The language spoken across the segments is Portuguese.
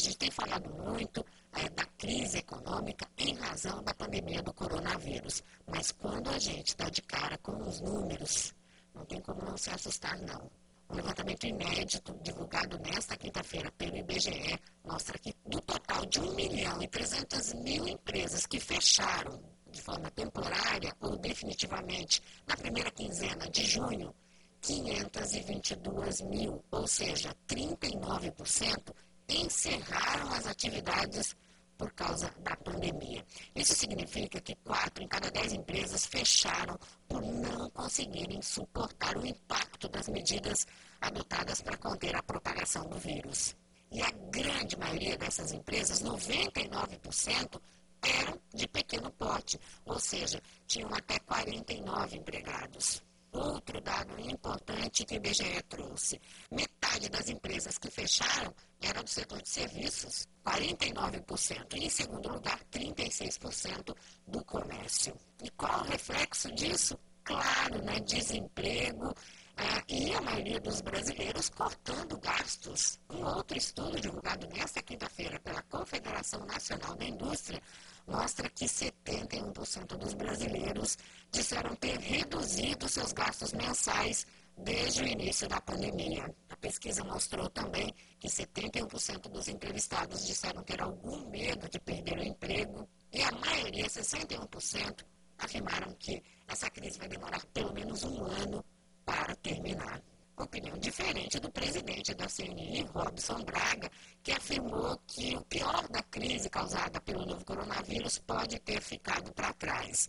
gente tem falado muito é, da crise econômica em razão da pandemia do coronavírus, mas quando a gente dá de cara com os números, não tem como não se assustar, não. Um levantamento inédito, divulgado nesta quinta-feira pelo IBGE, mostra que do total de 1 milhão e 300 mil empresas que fecharam de forma temporária ou definitivamente na primeira quinzena de junho, 522 mil, ou seja, 39%, encerraram as atividades por causa da pandemia. Isso significa que quatro em cada dez empresas fecharam por não conseguirem suportar o impacto das medidas adotadas para conter a propagação do vírus. E a grande maioria dessas empresas, 99%, eram de pequeno porte, ou seja, tinham até 49 empregados. Outro dado importante que o IBGE trouxe: metade das empresas que fecharam era do setor de serviços, 49%, e em segundo lugar, 36% do comércio. E qual o reflexo disso? Claro, né? desemprego, ah, e a maioria dos brasileiros cortando gastos. Um outro estudo divulgado nesta quinta-feira pela Confederação Nacional da Indústria mostra que 71% dos brasileiros disseram ter reduzido seus gastos mensais desde o início da pandemia. A pesquisa mostrou também que 71% dos entrevistados disseram ter algum medo de perder o emprego e a maioria, 61%, afirmaram que essa crise vai demorar pelo menos um ano para terminar opinião diferente do presidente da CNI, Robson Braga, que afirmou que o pior da crise causada pelo novo coronavírus pode ter ficado para trás.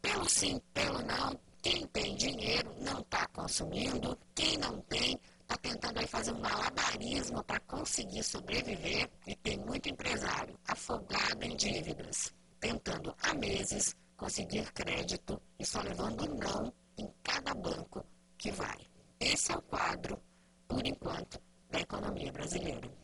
Pelo sim, pelo não, quem tem dinheiro consumindo, quem não tem está tentando aí fazer um malabarismo para conseguir sobreviver e tem muito empresário afogado em dívidas, tentando há meses conseguir crédito e só levando não em cada banco que vai. Esse é o quadro, por enquanto, da economia brasileira.